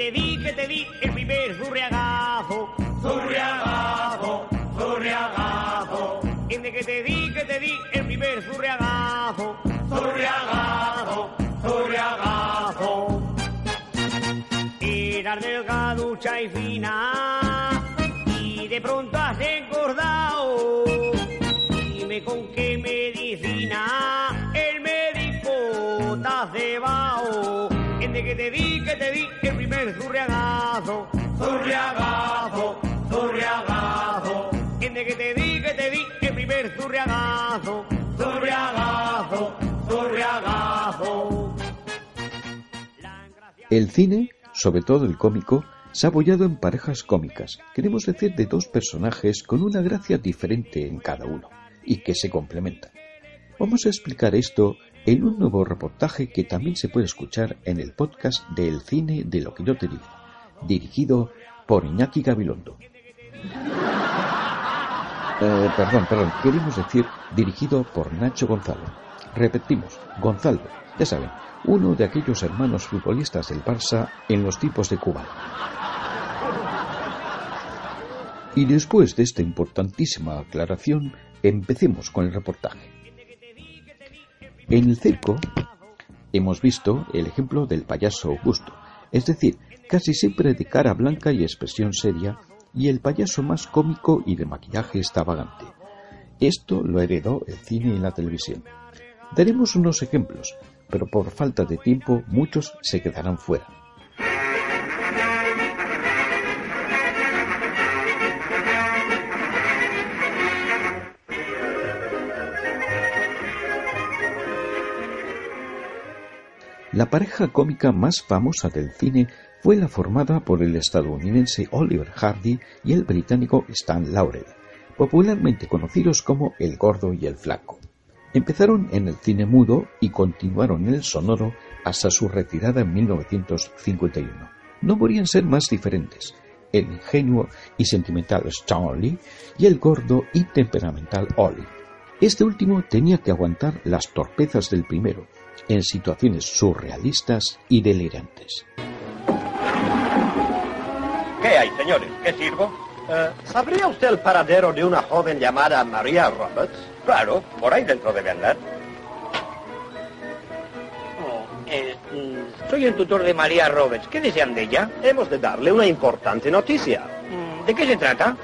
Te di, que te di Desde que te te primer engracia- El cine, sobre todo el cómico, se ha apoyado en parejas cómicas, queremos decir de dos personajes con una gracia diferente en cada uno y que se complementan. Vamos a explicar esto en un nuevo reportaje que también se puede escuchar en el podcast de El cine de lo que yo te digo, dirigido por Iñaki Gabilondo. Eh, perdón, perdón, queremos decir dirigido por Nacho Gonzalo. Repetimos, Gonzalo, ya saben, uno de aquellos hermanos futbolistas del Barça en los tipos de Cuba. Y después de esta importantísima aclaración, empecemos con el reportaje. En el circo hemos visto el ejemplo del payaso Augusto, es decir, casi siempre de cara blanca y expresión seria, y el payaso más cómico y de maquillaje extravagante. Esto lo heredó el cine y la televisión. Daremos unos ejemplos, pero por falta de tiempo muchos se quedarán fuera. La pareja cómica más famosa del cine fue la formada por el estadounidense Oliver Hardy y el británico Stan Laurel, popularmente conocidos como el gordo y el flaco. Empezaron en el cine mudo y continuaron en el sonoro hasta su retirada en 1951. No podrían ser más diferentes, el ingenuo y sentimental Stanley y el gordo y temperamental Ollie. Este último tenía que aguantar las torpezas del primero, en situaciones surrealistas y delirantes. ¿Qué hay, señores? ¿Qué sirvo? Eh, ¿Sabría usted el paradero de una joven llamada María Roberts? Claro, por ahí dentro debe andar. Oh, eh, soy el tutor de María Roberts. ¿Qué desean de ella? Hemos de darle una importante noticia. Mm, ¿De qué se trata?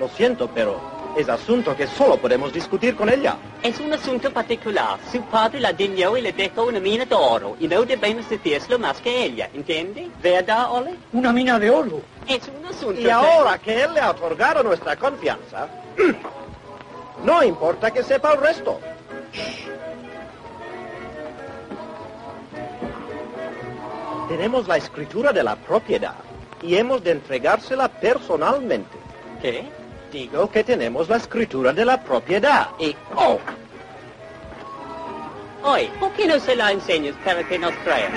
Lo siento, pero es asunto que solo podemos discutir con ella. Es un asunto particular. Su padre la dignó y le dejó una mina de oro. Y no debemos decírselo más que ella, ¿entiende? ¿Verdad, Ole? Una mina de oro. Es un asunto... Y ahora que él le ha otorgado nuestra confianza, no importa que sepa el resto. Tenemos la escritura de la propiedad y hemos de entregársela personalmente. ¿Qué? Digo que tenemos la escritura de la propiedad. Y... ¡Oh! Oye, ¿por qué no se la enseñas para que nos crea?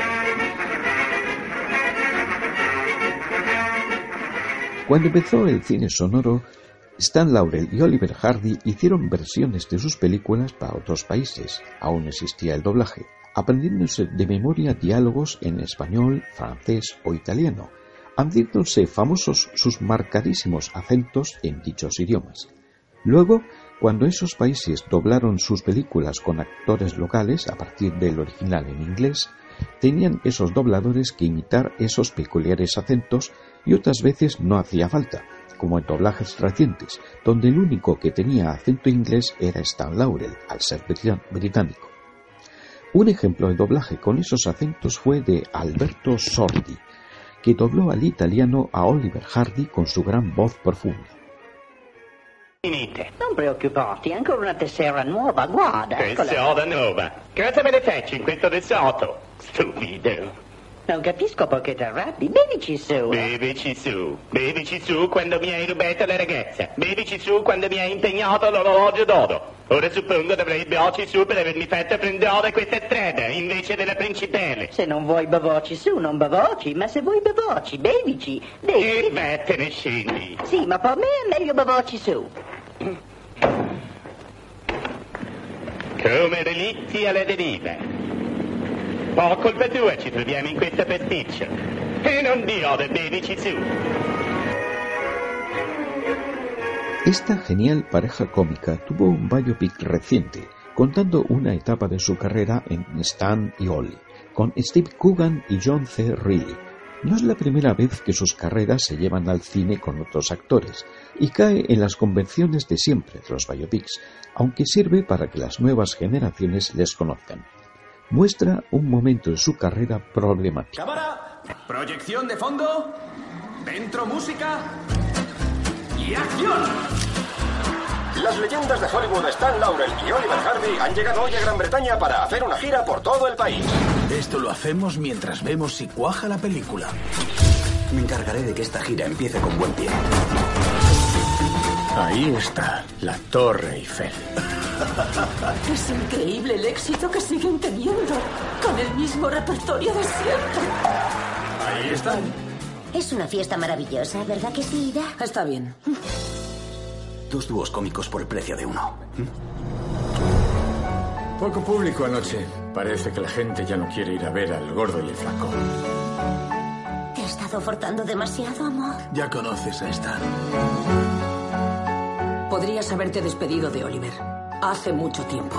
Cuando empezó el cine sonoro, Stan Laurel y Oliver Hardy hicieron versiones de sus películas para otros países. Aún existía el doblaje, aprendiéndose de memoria diálogos en español, francés o italiano, haciéndose famosos sus marcadísimos acentos en dichos idiomas. Luego, cuando esos países doblaron sus películas con actores locales a partir del original en inglés, tenían esos dobladores que imitar esos peculiares acentos y otras veces no hacía falta, como en doblajes recientes, donde el único que tenía acento inglés era Stan Laurel, al ser británico. Un ejemplo de doblaje con esos acentos fue de Alberto Sordi, que dobló al italiano a Oliver Hardy con su gran voz profunda. Non preoccuparti, è ancora una tessera nuova, guarda. Tesoro nuova. Cosa me ne feci in questo tesoro? Stupido. Non capisco perché ti arrabbi, bevici su. Bevici su. Bevici su quando mi hai rubato la ragazza. Bevici su quando mi hai impegnato l'orologio d'oro. Ora suppongo dovrei bevoci su per avermi fatto prendere questa strada invece della principale. Se non vuoi bevoci su, non bevoci, ma se vuoi bevoci, bevici. E Bevi. vattene scendi. Sì, ma per me è meglio bevoci su. Come relitti alla deriva. Po' colpa tua ci troviamo in questa pasticcia. E non su. Esta genial pareja cómica tuvo un biopic reciente, contando una etapa de su carrera en Stan y Ollie, con Steve Coogan y John C. Reilly. No es la primera vez que sus carreras se llevan al cine con otros actores, y cae en las convenciones de siempre de los biopics, aunque sirve para que las nuevas generaciones les conozcan. Muestra un momento en su carrera problemático. Cámara, proyección de fondo, dentro música y acción. Las leyendas de Hollywood Stan Laurel y Oliver Harvey han llegado hoy a Gran Bretaña para hacer una gira por todo el país. Esto lo hacemos mientras vemos si cuaja la película. Me encargaré de que esta gira empiece con buen pie. Ahí está, la Torre Eiffel. Es increíble el éxito que siguen teniendo con el mismo repertorio de siempre. Ahí están. Es una fiesta maravillosa, ¿verdad que sí, Ida? Está bien. Dos dúos cómicos por el precio de uno. Poco público anoche. Parece que la gente ya no quiere ir a ver al gordo y el flaco. ¿Te has estado forzando demasiado, amor? Ya conoces a Stan. Podrías haberte despedido de Oliver. Hace mucho tiempo.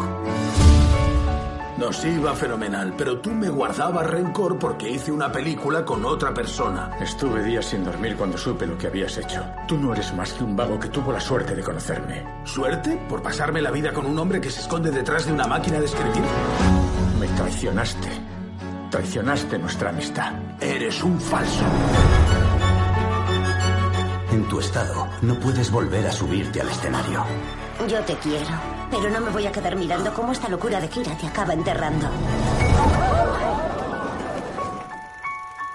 Nos iba fenomenal, pero tú me guardabas rencor porque hice una película con otra persona. Estuve días sin dormir cuando supe lo que habías hecho. Tú no eres más que un vago que tuvo la suerte de conocerme. ¿Suerte? ¿Por pasarme la vida con un hombre que se esconde detrás de una máquina de escribir? Me traicionaste. Traicionaste nuestra amistad. Eres un falso. En tu estado, no puedes volver a subirte al escenario. Yo te quiero, pero no me voy a quedar mirando cómo esta locura de gira te acaba enterrando.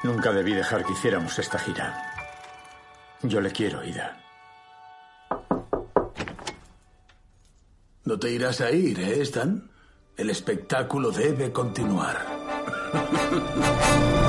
Nunca debí dejar que hiciéramos esta gira. Yo le quiero, Ida. No te irás a ir, ¿eh, Stan? El espectáculo debe continuar.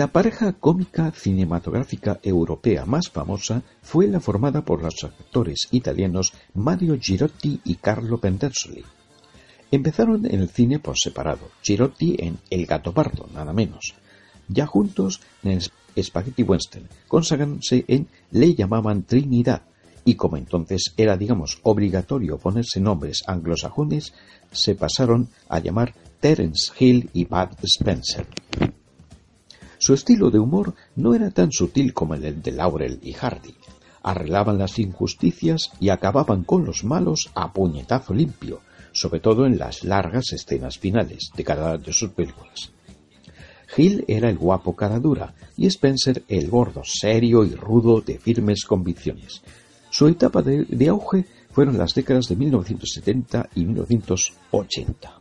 La pareja cómica cinematográfica europea más famosa fue la formada por los actores italianos Mario Girotti y Carlo Pentersoli. Empezaron en el cine por separado, Girotti en El gato pardo, nada menos. Ya juntos en Spaghetti Western, consagrándose en Le llamaban Trinidad, y como entonces era, digamos, obligatorio ponerse nombres anglosajones, se pasaron a llamar Terence Hill y Bud Spencer. Su estilo de humor no era tan sutil como el de Laurel y Hardy. Arreglaban las injusticias y acababan con los malos a puñetazo limpio, sobre todo en las largas escenas finales de cada de sus películas. Hill era el guapo cara dura y Spencer el gordo serio y rudo de firmes convicciones. Su etapa de, de auge fueron las décadas de 1970 y 1980.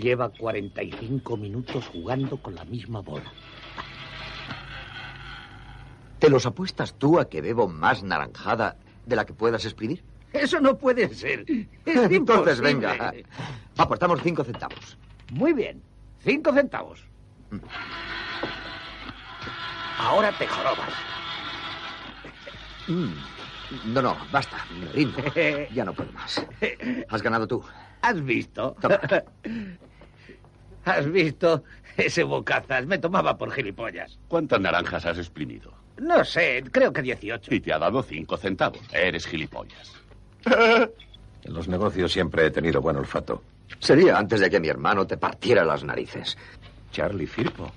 Lleva 45 minutos jugando con la misma bola. ¿Te los apuestas tú a que bebo más naranjada de la que puedas exprimir? Eso no puede ser. Es Entonces, venga. Apostamos cinco centavos. Muy bien. Cinco centavos. Ahora te jorobas. Mm. No, no, basta. Me rindo. Ya no puedo más. Has ganado tú. ¿Has visto? ¿Has visto? Ese bocazas me tomaba por gilipollas. ¿Cuántas naranjas has exprimido? No sé, creo que 18. Y te ha dado cinco centavos. Eres gilipollas. En los negocios siempre he tenido buen olfato. Sería antes de que mi hermano te partiera las narices. Charlie Firpo.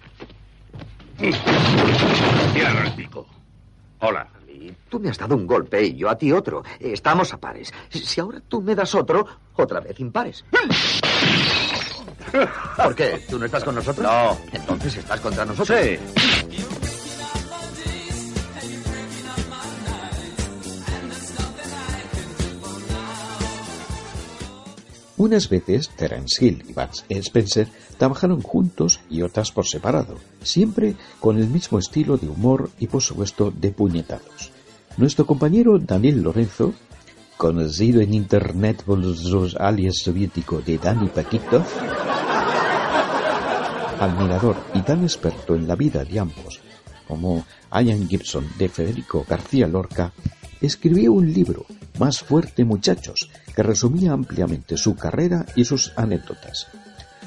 Tíralo al pico. Hola. Tú me has dado un golpe y yo a ti otro. Estamos a pares. Si ahora tú me das otro, otra vez impares. ¿Por qué? ¿Tú no estás con nosotros? No. Entonces estás contra nosotros. Sí. Unas veces Terence Hill y Bud Spencer trabajaron juntos y otras por separado, siempre con el mismo estilo de humor y por supuesto de puñetazos. Nuestro compañero Daniel Lorenzo, conocido en internet por los alias soviéticos de Dani Paquito, admirador y tan experto en la vida de ambos como Ian Gibson de Federico García Lorca, escribió un libro, Más fuerte muchachos, que resumía ampliamente su carrera y sus anécdotas.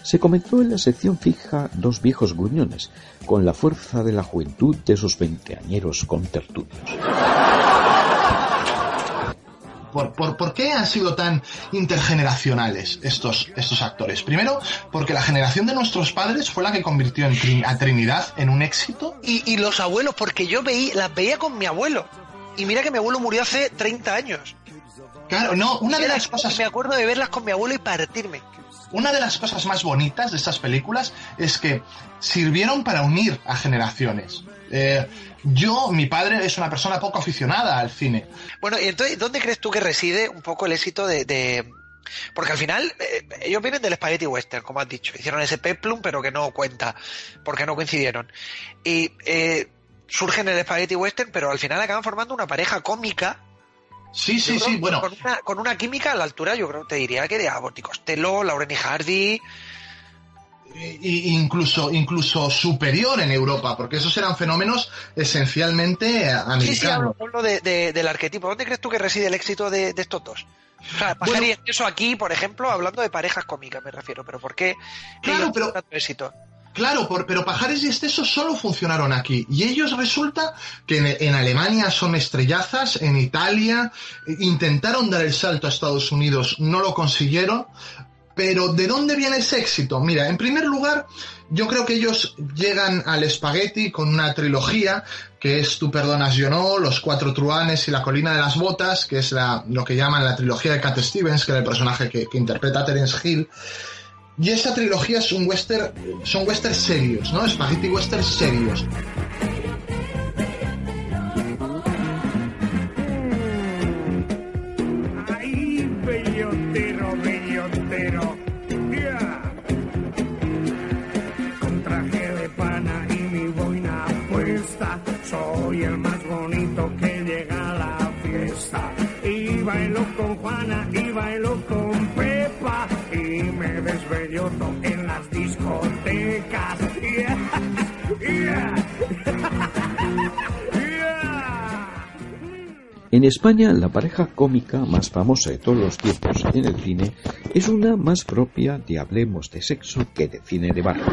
Se comenzó en la sección fija Dos viejos gruñones, con la fuerza de la juventud de sus veinteañeros contertulios. ¿Por, por, por qué han sido tan intergeneracionales estos, estos actores? Primero, porque la generación de nuestros padres fue la que convirtió en Trin- a Trinidad en un éxito. Y, y los abuelos, porque yo veí, las veía con mi abuelo. Y mira que mi abuelo murió hace 30 años. Claro, no, una de las cosas... Me acuerdo de verlas con mi abuelo y partirme. Una de las cosas más bonitas de estas películas es que sirvieron para unir a generaciones. Eh, yo, mi padre es una persona poco aficionada al cine. Bueno, y entonces, ¿dónde crees tú que reside un poco el éxito de... de- Porque al final, eh, ellos vienen del Spaghetti Western, como has dicho. Hicieron ese peplum, pero que no cuenta, porque no coincidieron. Y eh, surgen en el Spaghetti Western, pero al final acaban formando una pareja cómica. Sí, sí, creo sí, bueno. Con una, con una química a la altura, yo creo, te diría que de Abbott y Costello, Lauren y Hardy... incluso, incluso superior en Europa, porque esos eran fenómenos esencialmente eh, Sí, sí, hablo, americanos. hablo de, de- del arquetipo. ¿Dónde crees tú que reside el éxito de, de estos dos? O sea, pasaría eso aquí, por ejemplo, hablando de parejas cómicas, me refiero, pero ¿por qué Claro, pero- tanto éxito? Claro, por- pero Pajares y Estesos solo funcionaron aquí. Y ellos resulta que en, en Alemania son estrellazas, en Italia intentaron dar el salto a Estados Unidos, no lo consiguieron. Pero ¿de dónde viene ese éxito? Mira, en primer lugar, yo creo que ellos llegan al espagueti con una trilogía que es Tú perdonas yo no, Los cuatro truanes y La colina de las botas, que es la, lo que llaman la trilogía de Cat Stevens, que era el personaje que, interpreta Terence Hill. Y esa trilogía es un western, son westerns serios, ¿no? Spaghetti westerns serios. En España, la pareja cómica más famosa de todos los tiempos en el cine es una más propia de Hablemos de Sexo que de cine de barrio.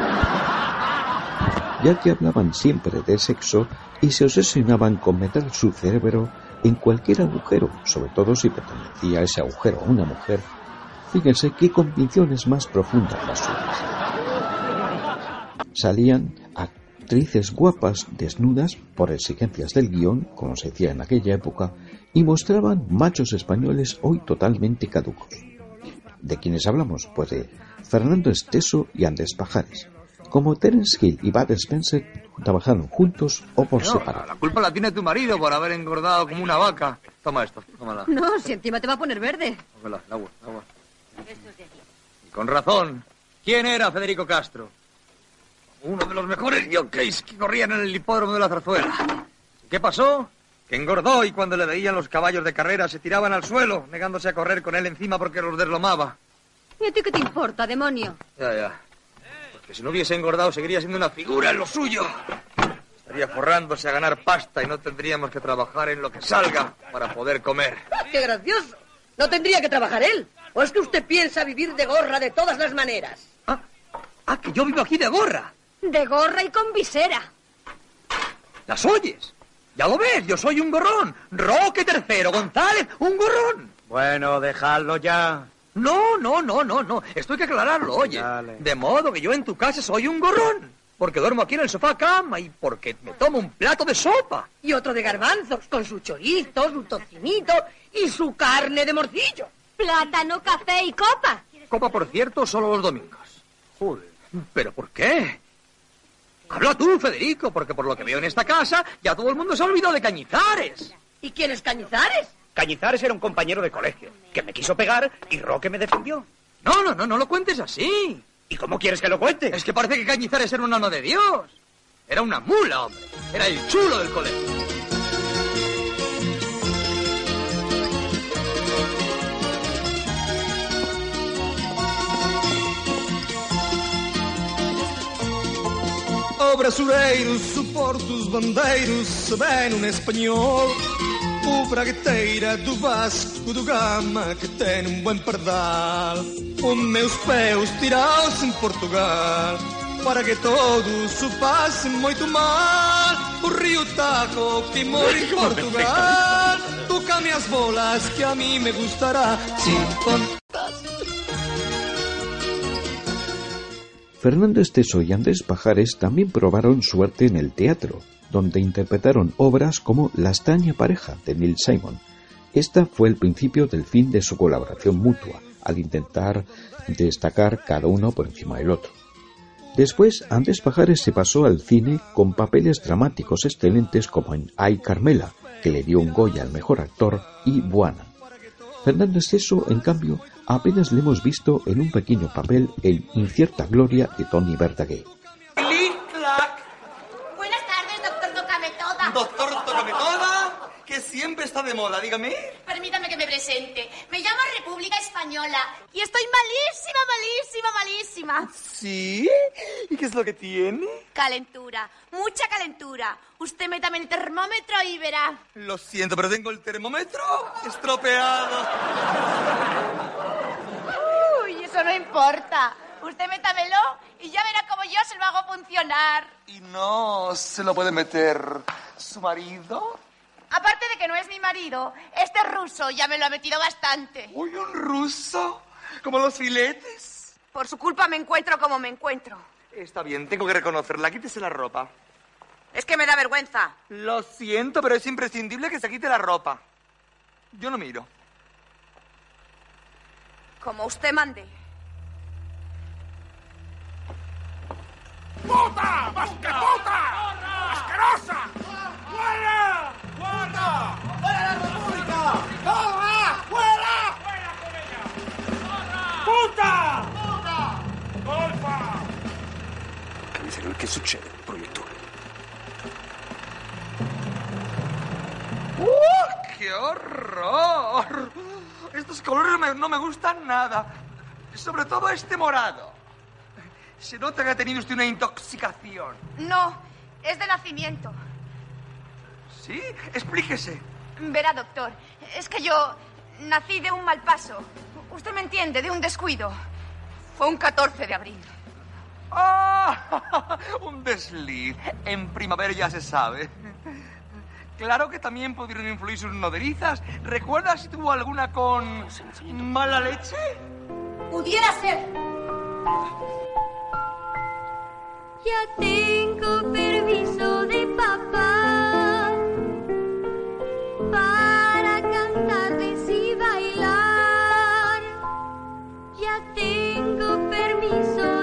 Ya que hablaban siempre de sexo y se obsesionaban con meter su cerebro en cualquier agujero, sobre todo si pertenecía a ese agujero a una mujer. Fíjense qué convicciones más profundas las suyas. Salían actrices guapas desnudas por exigencias del guion, como se decía en aquella época, y mostraban machos españoles hoy totalmente caducos. ¿De quiénes hablamos? Pues de Fernando Esteso y Andrés Pajares. Como Terence Hill y Bud Spencer trabajaron juntos o por No, separado. la culpa la tiene tu marido por haber engordado como una vaca. Toma esto, tómala. No, si encima te va a poner verde. Tómala, el agua, el agua. Y con razón. ¿Quién era Federico Castro? Uno de los mejores jockeys que corrían en el hipódromo de la zarzuela. ¿Qué pasó? Que engordó y cuando le veían los caballos de carrera se tiraban al suelo, negándose a correr con él encima porque los deslomaba. ¿Y a ti qué te importa, demonio? Ya, ya. Porque si no hubiese engordado seguiría siendo una figura en lo suyo. Estaría forrándose a ganar pasta y no tendríamos que trabajar en lo que salga para poder comer. ¡Qué gracioso! No tendría que trabajar él. ¿O es que usted piensa vivir de gorra de todas las maneras? Ah, que yo vivo aquí de gorra. De gorra y con visera. ¿Las oyes? Ya lo ves, yo soy un gorrón. Roque tercero, González, un gorrón. Bueno, dejadlo ya. No, no, no, no, no. Esto hay que aclararlo, oye. De modo que yo en tu casa soy un gorrón. porque duermo aquí en el sofá cama y porque me tomo un plato de sopa. Y otro de garbanzos, con su chorizo, su tocinito y su carne de morcillo. Plátano, café y copa. Copa, por cierto, solo los domingos. Joder, ¿pero por qué? Habla tú, Federico, porque por lo que veo en esta casa ya todo el mundo se ha olvidado de Cañizares. ¿Y quién es Cañizares? Cañizares era un compañero de colegio que me quiso pegar y Roque me defendió. No, no, no, no lo cuentes así. ¿Y cómo quieres que lo cuente? Es que parece que Cañizares era un alma de Dios. Era una mula, hombre. Era el chulo del colegio. Ó brasileiros, suporto os bandeiros, se bem no espanhol. O bragueteira do Vasco do Gama, que tem um bom pardal. Os meus pés tirados em Portugal, para que todos se passem muito mal. O Rio Tajo, que mora em Portugal. Toca-me as bolas, que a mim me gustará. Sim, Fernando Esteso y Andrés Pajares también probaron suerte en el teatro, donde interpretaron obras como La extraña pareja de Neil Simon. Esta fue el principio del fin de su colaboración mutua, al intentar destacar cada uno por encima del otro. Después, Andrés Pajares se pasó al cine con papeles dramáticos excelentes como en Ay Carmela, que le dio un Goya al mejor actor, y Buana. Fernando Esteso, en cambio, apenas le hemos visto en un pequeño papel en Incierta Gloria de Tony Verdaguer. Buenas tardes, doctor Tócame Toda. Doctor Tócame Toda, que siempre está de moda, dígame. Permítame que me presente. Me llamo República Española y estoy malísima, malísima, malísima. ¿Sí? ¿Y qué es lo que tiene? Calentura, mucha calentura. Usted métame el termómetro y verá. Lo siento, pero tengo el termómetro estropeado. Eso no importa. Usted métamelo y ya verá cómo yo se lo hago funcionar. ¿Y no se lo puede meter su marido? Aparte de que no es mi marido, este ruso ya me lo ha metido bastante. Uy, un ruso. Como los filetes. Por su culpa me encuentro como me encuentro. Está bien, tengo que reconocerla. Quítese la ropa. Es que me da vergüenza. Lo siento, pero es imprescindible que se quite la ropa. Yo no miro. Como usted mande. ¡Puta! ¡Más que puta! ¡Asquerosa! ¡Fuera! ¡Fuera! ¡Fuera la República! ¡Fuera! ¡Fuera! ¡Puta! ¡Puta! ¡Golfa! Miseria, che succede, proiettore? ¡Uh! ¡Qué horror! Estos colores no me, no me gustan nada. Sobre todo este morado. Se nota que ha tenido usted una intoxicación. No, es de nacimiento. ¿Sí? Explíquese. Verá, doctor, es que yo nací de un mal paso. Usted me entiende, de un descuido. Fue un 14 de abril. ¡Ah! Un desliz. En primavera ya se sabe. Claro que también pudieron influir sus noderizas. ¿Recuerda si tuvo alguna con mala leche? Pudiera ser. Ya tengo permiso de papá para cantarles y bailar. Ya tengo permiso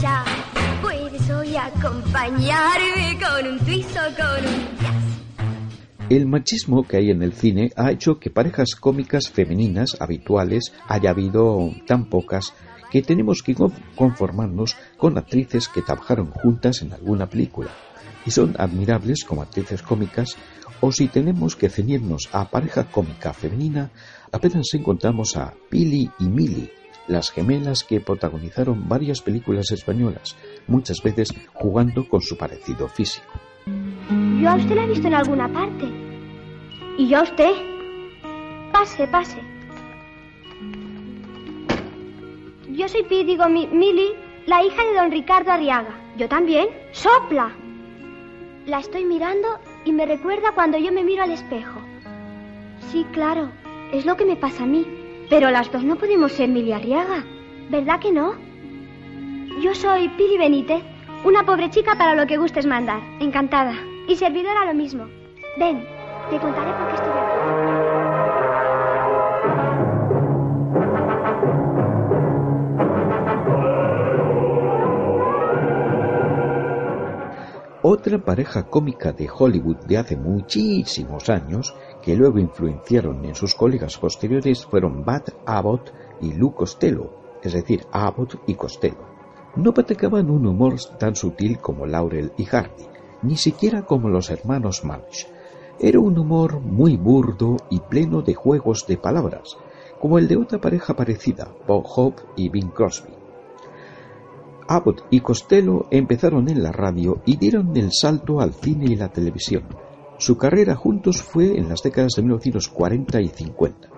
jazz. El machismo que hay en el cine ha hecho que parejas cómicas femeninas habituales haya habido tan pocas que tenemos que con- conformarnos con actrices que trabajaron juntas en alguna película y son admirables como actrices cómicas o si tenemos que ceñirnos a pareja cómica femenina apenas encontramos a Pili y Mili las gemelas que protagonizaron varias películas españolas, muchas veces jugando con su parecido físico. Yo a usted la he visto en alguna parte. ¿Y yo a usted? Pase, pase. Yo soy Pi, digo la hija de don Ricardo Arriaga. Yo también. ¡Sopla! La estoy mirando y me recuerda cuando yo me miro al espejo. Sí, claro, es lo que me pasa a mí. Pero las dos no podemos ser Mili Arriaga. ¿Verdad que no? Yo soy Pili Benítez, una pobre chica para lo que gustes mandar. Encantada. Y servidora lo mismo. Ven, te contaré por qué estoy aquí. Otra pareja cómica de Hollywood de hace muchísimos años, que luego influenciaron en sus colegas posteriores, fueron Bat Abbott y Lou Costello, es decir, Abbott y Costello. No practicaban un humor tan sutil como Laurel y Hardy, ni siquiera como los hermanos March. Era un humor muy burdo y pleno de juegos de palabras, como el de otra pareja parecida, Bob Hope y Bing Crosby. Abbott y Costello empezaron en la radio y dieron el salto al cine y la televisión. Su carrera juntos fue en las décadas de 1940 y 50.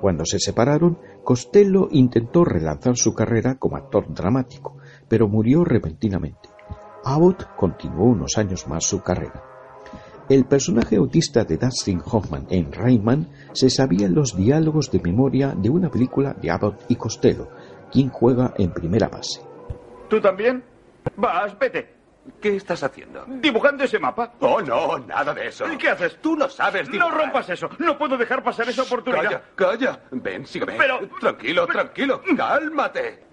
Cuando se separaron, Costello intentó relanzar su carrera como actor dramático, pero murió repentinamente. Abbott continuó unos años más su carrera. El personaje autista de Dustin Hoffman en Rayman se sabía los diálogos de memoria de una película de Abbott y Costello, quien juega en primera base. ¿Tú también? Vas, vete. ¿Qué estás haciendo? ¿Dibujando ese mapa? Oh, no, nada de eso. ¿Y qué haces? Tú no sabes dibujar. No rompas eso. No puedo dejar pasar esa oportunidad. Calla, calla. Ven, sígueme. Pero... Tranquilo, tranquilo. Cálmate.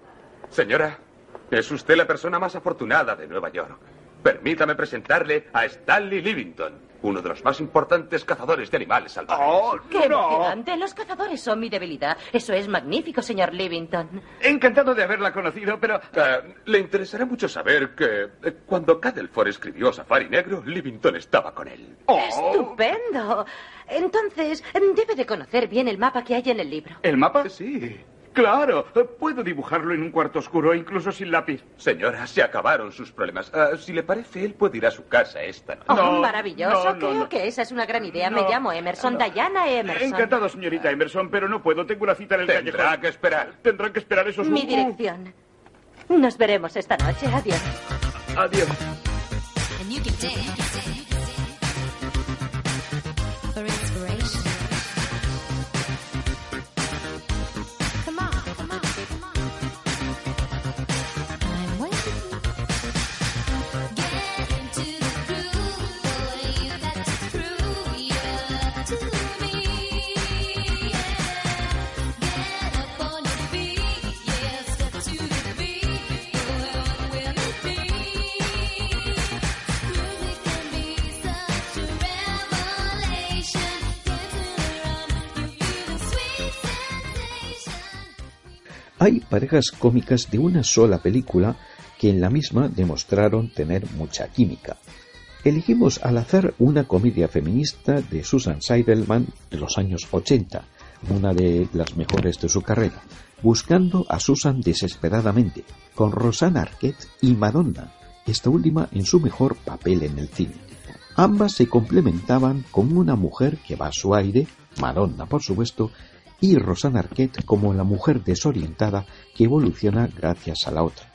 Señora, es usted la persona más afortunada de Nueva York. Permítame presentarle a Stanley Livington, uno de los más importantes cazadores de animales salvajes. Oh, ¡Qué no. emocionante! Los cazadores son mi debilidad. Eso es magnífico, señor Livington. Encantado de haberla conocido, pero... Eh, le interesará mucho saber que eh, cuando Cadelford escribió Safari Negro, Livington estaba con él. Oh. ¡Estupendo! Entonces, debe de conocer bien el mapa que hay en el libro. ¿El mapa? Sí. Claro, puedo dibujarlo en un cuarto oscuro, incluso sin lápiz. Señora, se acabaron sus problemas. Ah, si le parece, él puede ir a su casa esta noche. Oh, maravilloso. no, no, Creo no. que esa es una gran idea. No, Me llamo Emerson, no. Diana Emerson. Encantado, señorita Emerson, pero no puedo. Tengo una cita en el Tendrá callejón. que esperar. Tendrán que esperar esos... Mi dirección. Nos veremos esta noche. Adiós. Adiós. Hay parejas cómicas de una sola película que en la misma demostraron tener mucha química. Elegimos al azar una comedia feminista de Susan Seidelman de los años 80, una de las mejores de su carrera, buscando a Susan desesperadamente, con Rosanna Arquette y Madonna, esta última en su mejor papel en el cine. Ambas se complementaban como una mujer que va a su aire, Madonna por supuesto, y Rosanna Arquette como la mujer desorientada que evoluciona gracias a la otra.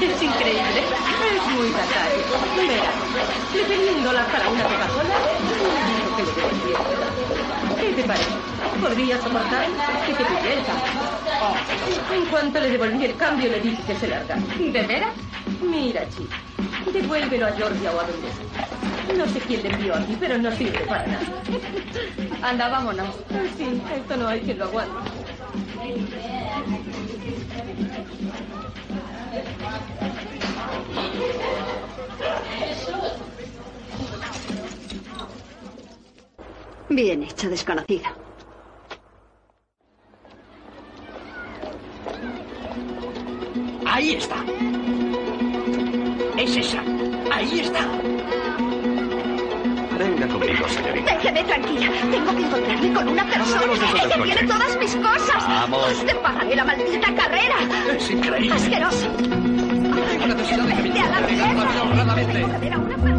Es increíble. Es muy tacaño. Verá, le un dólar para una Coca-Cola que. ¿Qué te parece? ¿Podría soportar? ¿Qué te piensa? En cuanto le devolví el cambio, le dije que se larga. ¿De veras? Mira, chica, devuélvelo a Georgia o a donde sea. No sé quién le envió aquí, pero no sirve para nada. Anda, vámonos. Sí, esto no hay quien lo aguante. Bien hecho, desconocido. Ahí está. Es esa. Ahí está. Venga conmigo, señorita. Déjeme tranquila. Tengo que encontrarme con una persona. Del que tiene todas mis cosas. Vamos. Te pagaré la maldita carrera. Es increíble. Asqueroso. Tengo necesidad de que me Vete a la mierda. Tengo que ver a una persona.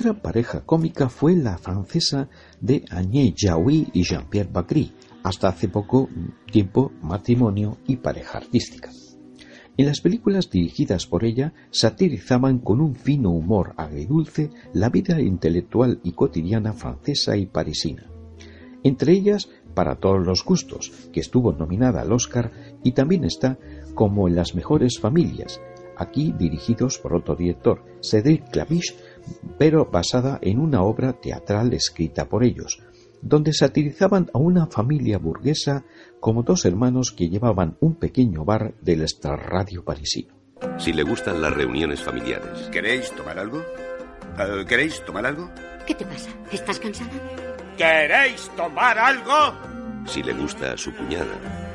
Otra pareja cómica fue la francesa de Agnès Jaoui y Jean-Pierre Bacry, hasta hace poco tiempo matrimonio y pareja artística. En las películas dirigidas por ella satirizaban con un fino humor agridulce la vida intelectual y cotidiana francesa y parisina. Entre ellas, Para todos los gustos, que estuvo nominada al Oscar y también está como en Las mejores familias, aquí dirigidos por otro director, Cédric Clapiche, pero basada en una obra teatral escrita por ellos, donde satirizaban a una familia burguesa como dos hermanos que llevaban un pequeño bar del extrarradio parisino. Si le gustan las reuniones familiares. ¿Queréis tomar algo? Eh, ¿Queréis tomar algo? ¿Qué te pasa? ¿Estás cansada? ¿Queréis tomar algo? Si le gusta a su cuñada.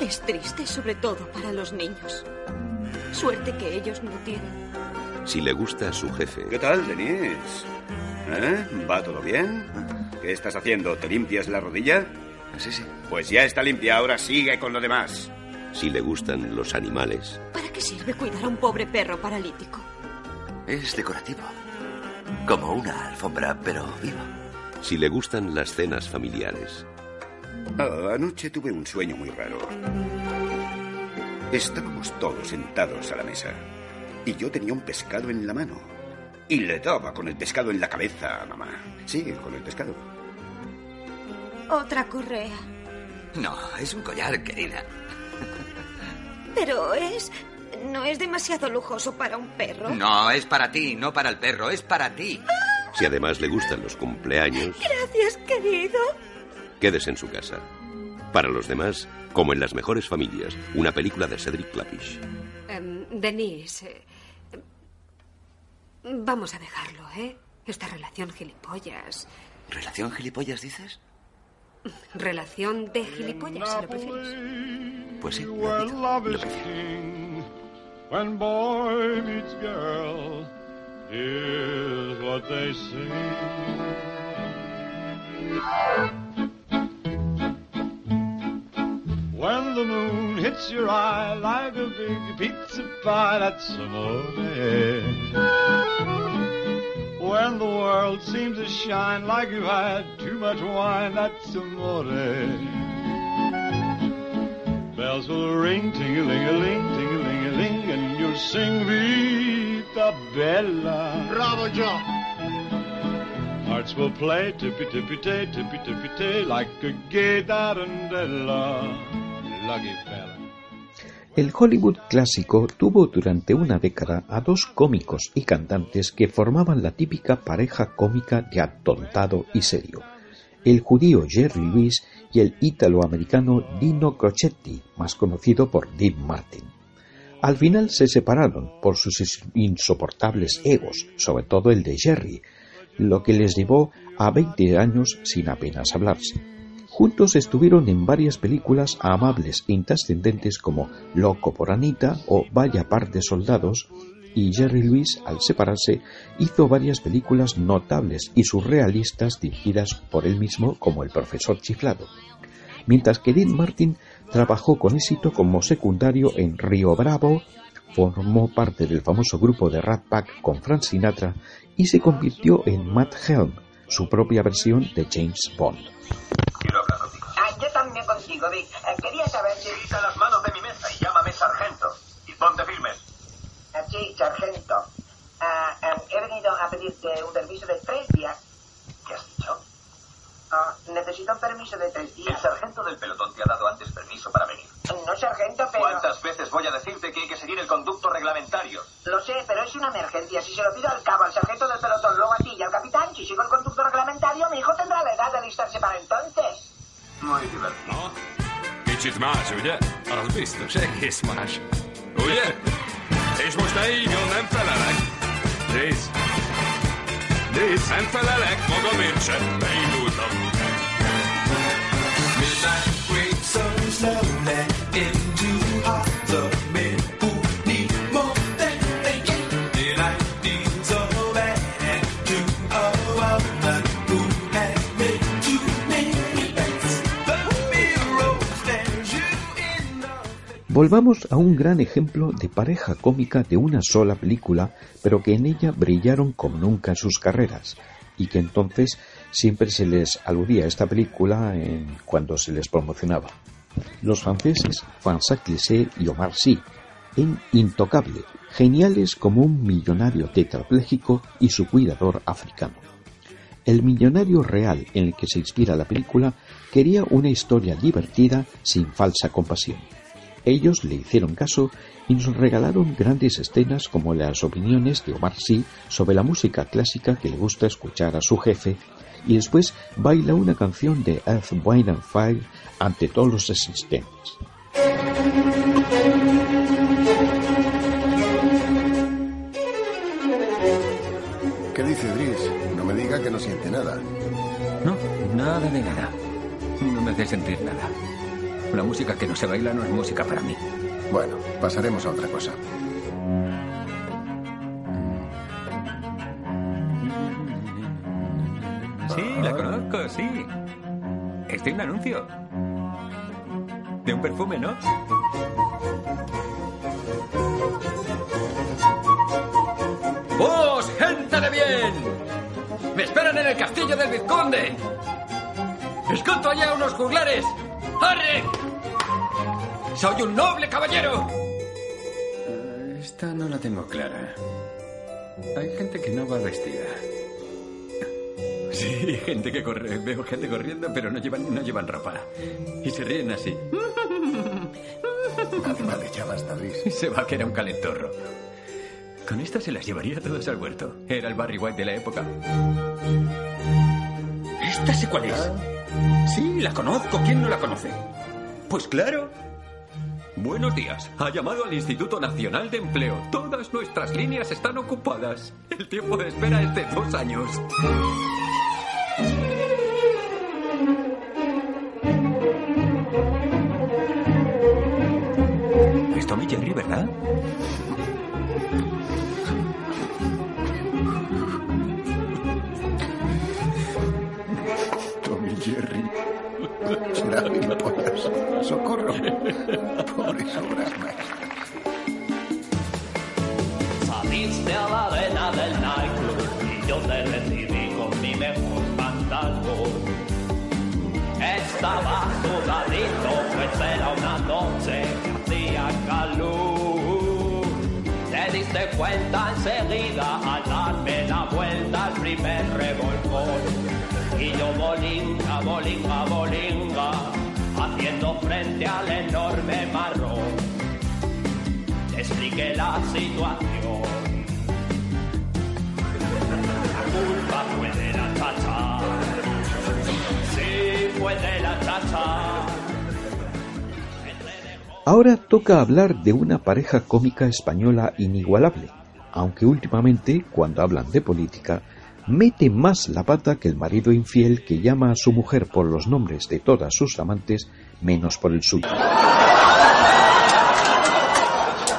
Es triste, sobre todo para los niños. Suerte que ellos no tienen. Si le gusta a su jefe. ¿Qué tal, Denise? ¿Eh? ¿Va todo bien? ¿Qué estás haciendo? ¿Te limpias la rodilla? Sí, sí. Pues ya está limpia, ahora sigue con lo demás. Si le gustan los animales. ¿Para qué sirve cuidar a un pobre perro paralítico? Es decorativo. Como una alfombra, pero viva. Si le gustan las cenas familiares. Ah, anoche tuve un sueño muy raro. Estábamos todos sentados a la mesa y yo tenía un pescado en la mano y le daba con el pescado en la cabeza a mamá. Sí, con el pescado. Otra correa. No, es un collar, querida. Pero es... ¿No es demasiado lujoso para un perro? No, es para ti, no para el perro, es para ti. Si además le gustan los cumpleaños, Gracias, querido. quédese en su casa. Para los demás, como en las mejores familias, una película de Cedric Clapiche. Em, Denise, eh, vamos a dejarlo, ¿eh? Esta relación gilipollas. ¿Relación gilipollas, dices? Relación de gilipollas, si lo prefieres. Pues sí, repito, love lo prefiero. king, when boy meets girl, here's what they sing. When the moon hits your eye like a big pizza pie, that's amore. The world seems to shine like you've had too much wine, that's amore. Bells will ring, ting-a-ling-a-ling, ting-a-ling-a-ling, and you'll sing Vita Bella. Bravo, Joe. Hearts will play tippy-tippy-tay, tippy-tippy-tay, like a gay tarantella. Lucky. El Hollywood clásico tuvo durante una década a dos cómicos y cantantes que formaban la típica pareja cómica de atontado y serio. El judío Jerry Lewis y el ítalo-americano Dino Crocetti, más conocido por Dean Martin. Al final se separaron por sus insoportables egos, sobre todo el de Jerry, lo que les llevó a 20 años sin apenas hablarse. Juntos estuvieron en varias películas amables e intrascendentes como Loco por Anita o Vaya par de soldados, y Jerry Lewis, al separarse, hizo varias películas notables y surrealistas dirigidas por él mismo como El profesor chiflado, mientras que Dean Martin trabajó con éxito como secundario en Río Bravo, formó parte del famoso grupo de Rat Pack con Frank Sinatra y se convirtió en Matt Helm, su propia versión de James Bond. Contigo. Eh, quería saber si... Quita las manos de mi mesa y llámame sargento. Y ponte firmes. Sí, sargento. Ah, ah, he venido a pedirte un permiso de tres días. ¿Qué has dicho? Ah, necesito un permiso de tres El días. sargento del pelotón te ha dado ugye? Az biztos, egész más. Ugye? És most ne hívjon, nem felelek. Nézd! Nézd, nem felelek, magamért sem. Beindultam. Midnight Volvamos a un gran ejemplo de pareja cómica de una sola película, pero que en ella brillaron como nunca en sus carreras, y que entonces siempre se les aludía a esta película cuando se les promocionaba. Los franceses François Cliché y Omar Sy, en Intocable, geniales como un millonario tetrapléjico y su cuidador africano. El millonario real en el que se inspira la película quería una historia divertida sin falsa compasión. Ellos le hicieron caso y nos regalaron grandes escenas como las opiniones de Omar Sy sobre la música clásica que le gusta escuchar a su jefe y después baila una canción de Earth, Wind and Fire ante todos los asistentes. ¿Qué dice Dries? No me diga que no siente nada. No, nada de nada. No me hace sentir nada. La música que no se baila no es música para mí. Bueno, pasaremos a otra cosa. Sí, la conozco, sí. Es de un anuncio. De un perfume, ¿no? ¡Vos, gente de bien! ¡Me esperan en el castillo del vizconde! ¡Escolto allá unos juglares! ¡Arre! ¡Soy un noble caballero! Esta no la tengo clara. Hay gente que no va vestida. Sí, gente que corre. Veo gente corriendo, pero no llevan, no llevan ropa. Y se ríen así. Vale, vale, ya basta. Se va que era un calentorro. Con esta se las llevaría todas al huerto. Era el Barry White de la época. ¿Esta sé cuál es? Sí, la conozco. ¿Quién no la conoce? Pues claro. Buenos días. Ha llamado al Instituto Nacional de Empleo. Todas nuestras líneas están ocupadas. El tiempo de espera es de dos años. Ahora toca hablar de una pareja cómica española inigualable, aunque últimamente, cuando hablan de política, mete más la pata que el marido infiel que llama a su mujer por los nombres de todas sus amantes, menos por el suyo.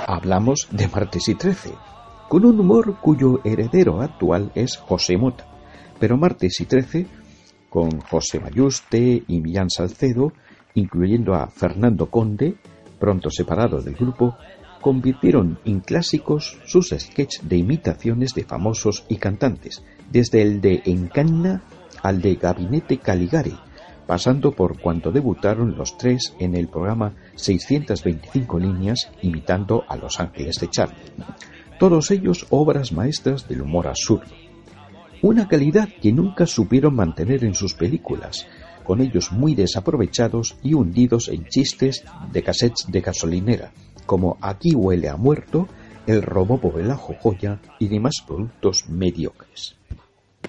Hablamos de Martes y Trece, con un humor cuyo heredero actual es José Mota, pero Martes y Trece, con José Mayuste y Millán Salcedo, incluyendo a Fernando Conde, pronto separado del grupo, convirtieron en clásicos sus sketches de imitaciones de famosos y cantantes, desde el de Encanna al de Gabinete Caligari, pasando por cuando debutaron los tres en el programa 625 líneas imitando a Los Ángeles de Charlie. Todos ellos obras maestras del humor absurdo. Una calidad que nunca supieron mantener en sus películas, con ellos muy desaprovechados y hundidos en chistes de cassettes de gasolinera, como Aquí huele a muerto, El robo de la jojoya y demás productos mediocres.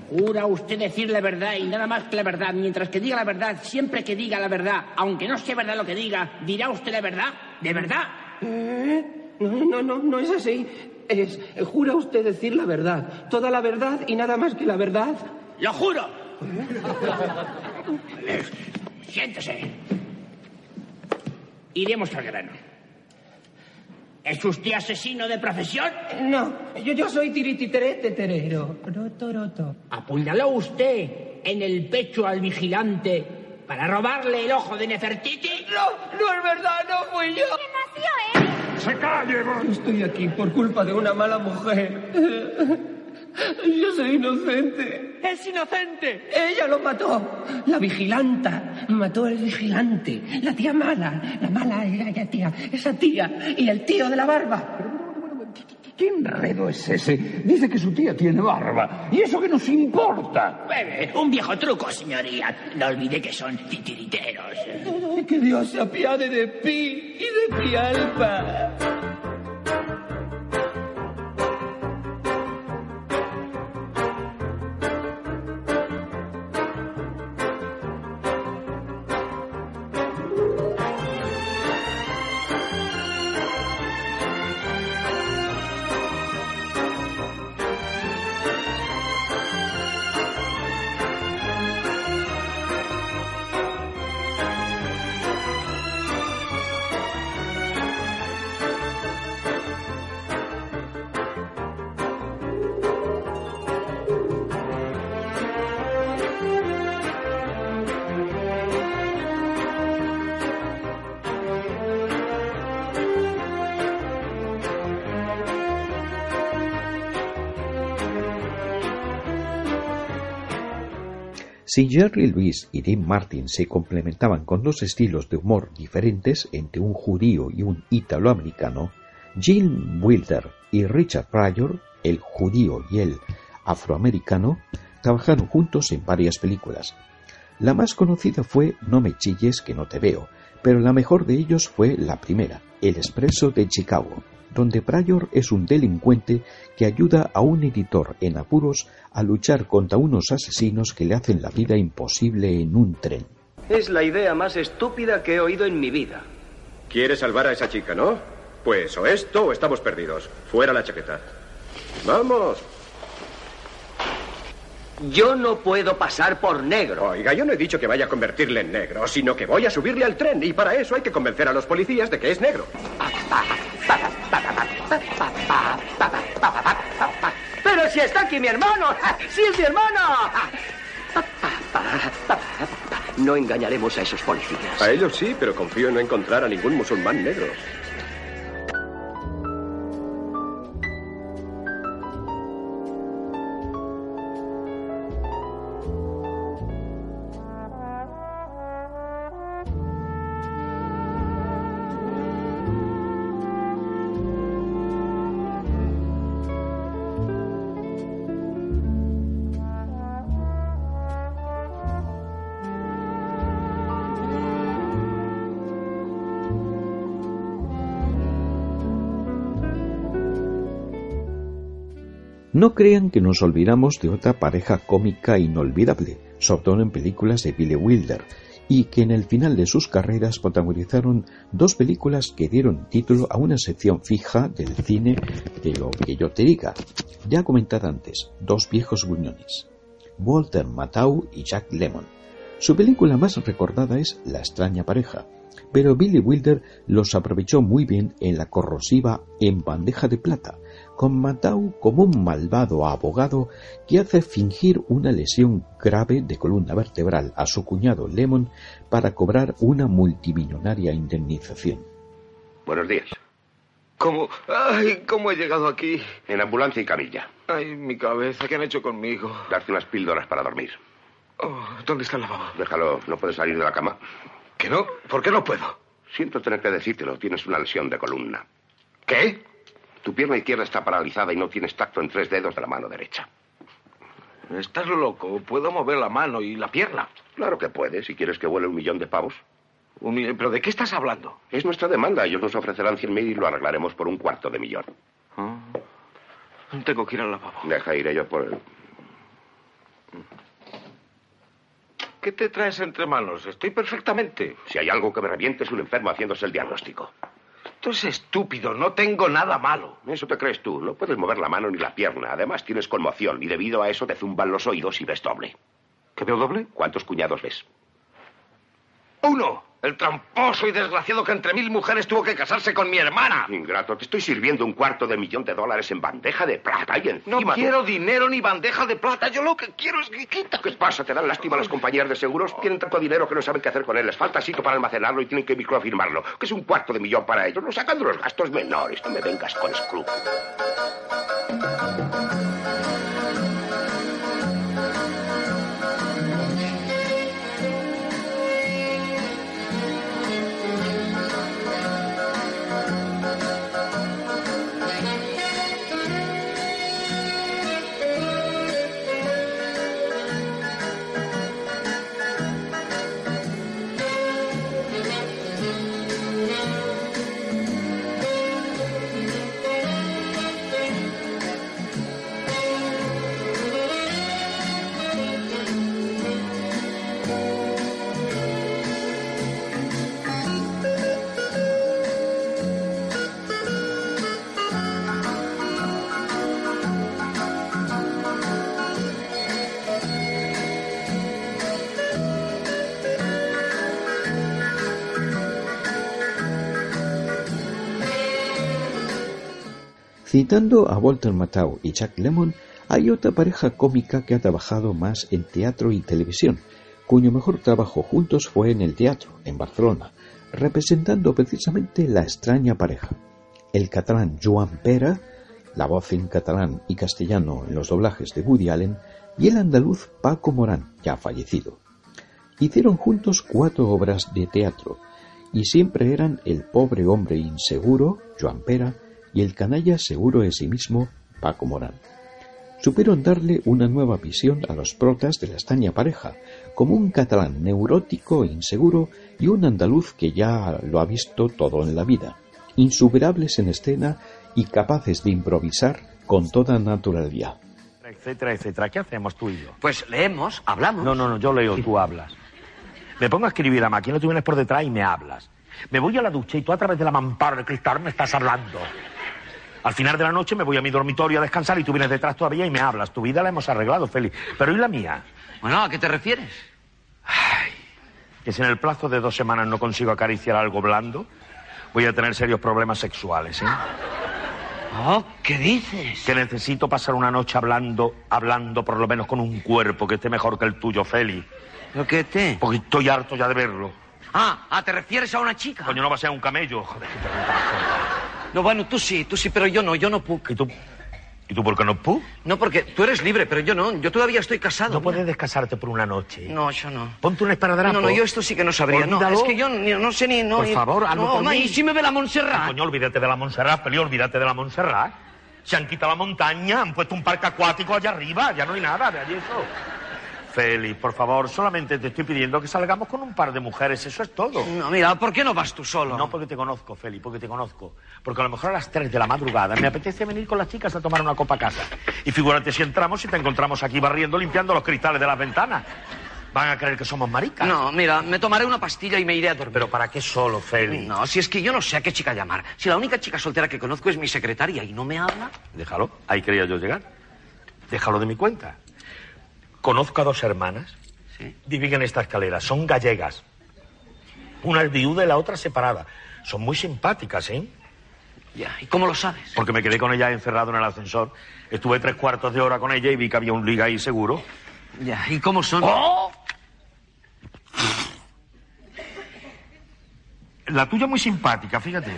Jura usted decir la verdad y nada más que la verdad, mientras que diga la verdad, siempre que diga la verdad, aunque no sea verdad lo que diga, dirá usted la verdad, de verdad. ¿Eh? No, no, no, no es así. Es, jura usted decir la verdad, toda la verdad y nada más que la verdad. ¡Lo juro! Siéntese. Iremos al grano. ¿Es usted asesino de profesión? No, yo, yo soy tirititerete terero. Roto, roto. ¿Apuñaló usted en el pecho al vigilante para robarle el ojo de Nefertiti? No, no es verdad, no fui yo. ¿Qué nació se calle, Bond. Estoy aquí por culpa de una mala mujer. Yo soy inocente. ¡Es inocente! Ella lo mató. La vigilanta mató al vigilante. La tía mala. La mala era ella tía. Esa tía. Y el tío de la barba. ¿Qué enredo es ese? Dice que su tía tiene barba. ¿Y eso qué nos importa? Eh, Un viejo truco, señoría. No olvide que son titiriteros. Que Dios se apiade de Pi y de Pi Si Jerry Lewis y Dean Martin se complementaban con dos estilos de humor diferentes entre un judío y un italoamericano, Gene Wilder y Richard Pryor, el judío y el afroamericano, trabajaron juntos en varias películas. La más conocida fue No me chilles que no te veo, pero la mejor de ellos fue la primera, El Expreso de Chicago, donde Pryor es un delincuente que ayuda a un editor en apuros a luchar contra unos asesinos que le hacen la vida imposible en un tren. Es la idea más estúpida que he oído en mi vida. ¿Quieres salvar a esa chica, no? Pues o esto o estamos perdidos. Fuera la chaqueta. Vamos. Yo no puedo pasar por negro. Oiga, yo no he dicho que vaya a convertirle en negro, sino que voy a subirle al tren y para eso hay que convencer a los policías de que es negro. Pero si está aquí mi hermano. ¡Sí es mi hermano! No engañaremos a esos policías. A ellos sí, pero confío en no encontrar a ningún musulmán negro. No crean que nos olvidamos de otra pareja cómica inolvidable, sobre todo en películas de Billy Wilder, y que en el final de sus carreras protagonizaron dos películas que dieron título a una sección fija del cine de lo que yo te diga. Ya comentada antes, Dos viejos gruñones. Walter Matthau y Jack Lemmon. Su película más recordada es La extraña pareja, pero Billy Wilder los aprovechó muy bien en la corrosiva En bandeja de plata, con Matthau como un malvado abogado que hace fingir una lesión grave de columna vertebral a su cuñado Lemon para cobrar una multimillonaria indemnización. Buenos días. ¿Cómo? ¡Ay! ¿Cómo he llegado aquí? En ambulancia y camilla. Ay, mi cabeza, ¿qué han hecho conmigo? Darte unas píldoras para dormir. Oh, ¿Dónde está el lavabo? Déjalo, no puedes salir de la cama. ¿Que no? ¿Por qué no puedo? Siento tener que decírtelo, tienes una lesión de columna. ¿Qué? Tu pierna izquierda está paralizada y no tienes tacto en tres dedos de la mano derecha. Estás loco. Puedo mover la mano y la pierna. Claro que puedes, si quieres que vuele un millón de pavos. Un millón- ¿Pero de qué estás hablando? Es nuestra demanda. Ellos nos ofrecerán cien mil y lo arreglaremos por un cuarto de millón. Ah. Tengo que ir al lavabo. Deja ir yo por el... ¿Qué te traes entre manos? Estoy perfectamente. Si hay algo que me reviente es un enfermo haciéndose el diagnóstico. Esto es estúpido. No tengo nada malo. Eso te crees tú. No puedes mover la mano ni la pierna. Además tienes conmoción y debido a eso te zumban los oídos y ves doble. ¿Qué veo doble? ¿Cuántos cuñados ves? Uno. El tramposo y desgraciado que entre mil mujeres tuvo que casarse con mi hermana. Ingrato, te estoy sirviendo un cuarto de millón de dólares en bandeja de plata y encima... No quiero dinero ni bandeja de plata. Yo lo que quiero es guiquita. ¿Qué pasa? ¿Te dan lástima las compañías de seguros? Tienen tanto dinero que no saben qué hacer con él. Les falta sitio para almacenarlo y tienen que microfirmarlo. Que es un cuarto de millón para ellos. Lo sacan de los gastos menores. No me vengas con escrúpulos. Citando a Walter Matthau y Jack Lemmon, hay otra pareja cómica que ha trabajado más en teatro y televisión, cuyo mejor trabajo juntos fue en el teatro, en Barcelona, representando precisamente la extraña pareja. El catalán Joan Pera, la voz en catalán y castellano en los doblajes de Woody Allen, y el andaluz Paco Morán, ya fallecido. Hicieron juntos cuatro obras de teatro, y siempre eran el pobre hombre inseguro, Joan Pera, y el canalla seguro de sí mismo, Paco Morán. Supieron darle una nueva visión a los protas de la extraña pareja, como un catalán neurótico e inseguro y un andaluz que ya lo ha visto todo en la vida, insuperables en escena y capaces de improvisar con toda naturalidad. Etcétera, etcétera. ¿Qué hacemos tú y yo? Pues leemos, hablamos. No, no, no, yo leo, tú hablas. Me pongo a escribir a máquina, tú vienes por detrás y me hablas. Me voy a la ducha y tú a través de la mampara de cristal me estás hablando. Al final de la noche me voy a mi dormitorio a descansar y tú vienes detrás todavía y me hablas. Tu vida la hemos arreglado, Félix. Pero ¿y la mía? Bueno, ¿a qué te refieres? Que si en el plazo de dos semanas no consigo acariciar algo blando, voy a tener serios problemas sexuales, ¿eh? Oh, ¿qué dices? Que necesito pasar una noche hablando, hablando por lo menos con un cuerpo que esté mejor que el tuyo, Félix. ¿Lo que te? Porque estoy harto ya de verlo. Ah, ah, ¿te refieres a una chica? Coño, no va a ser un camello. Joder, qué. No, bueno, tú sí, tú sí, pero yo no, yo no puc. ¿Y tú? ¿Y tú por qué no pu? No, porque tú eres libre, pero yo no. Yo todavía estoy casado. No puedes descasarte por una noche. No, yo no. Ponte un esparadrapo. No, no, yo esto sí que no sabría. No, Olvídalo. es que yo ni- no sé ni... No, Por favor, hazlo no, por ma, mí. ¿Y si me ve la Montserrat? Coño, olvídate de la Montserrat, Feli, olvídate de la Montserrat. Se han quitado la montaña, han puesto un parque acuático allá arriba, ya no hay nada, de allí eso. Félix, por favor, solamente te estoy pidiendo que salgamos con un par de mujeres, eso es todo. No, mira, ¿por qué no vas tú solo? No porque te conozco, Félix, porque te conozco. Porque a lo mejor a las 3 de la madrugada me apetece venir con las chicas a tomar una copa a casa. Y figúrate si entramos y te encontramos aquí barriendo, limpiando los cristales de las ventanas. Van a creer que somos maricas. No, mira, me tomaré una pastilla y me iré a dormir. ¿Pero para qué solo, Félix? No, si es que yo no sé a qué chica llamar. Si la única chica soltera que conozco es mi secretaria y no me habla. Déjalo, ahí quería yo llegar. Déjalo de mi cuenta. Conozco a dos hermanas. Viven en esta escalera, son gallegas. Una es viuda y la otra separada. Son muy simpáticas, ¿eh? Ya, ¿y cómo lo sabes? Porque me quedé con ella encerrado en el ascensor. Estuve tres cuartos de hora con ella y vi que había un liga ahí seguro. Ya, ¿y cómo son? ¡Oh! La tuya muy simpática, fíjate.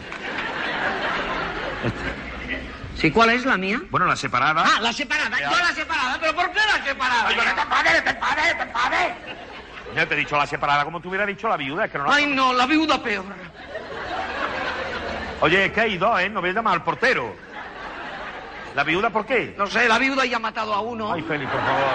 ¿Sí, cuál es la mía? Bueno, la separada. Ah, la separada. Yo la separada, pero ¿por qué la separada? Ay, te enfades, te enfades, te enfades. Ya te he dicho la separada como te hubiera dicho la viuda, es que no la... Ay, no, la viuda peor. Oye, es que hay dos, ¿eh? No voy a llamar al portero. ¿La viuda por qué? No sé, la viuda ya ha matado a uno. Ay, Félix, por favor.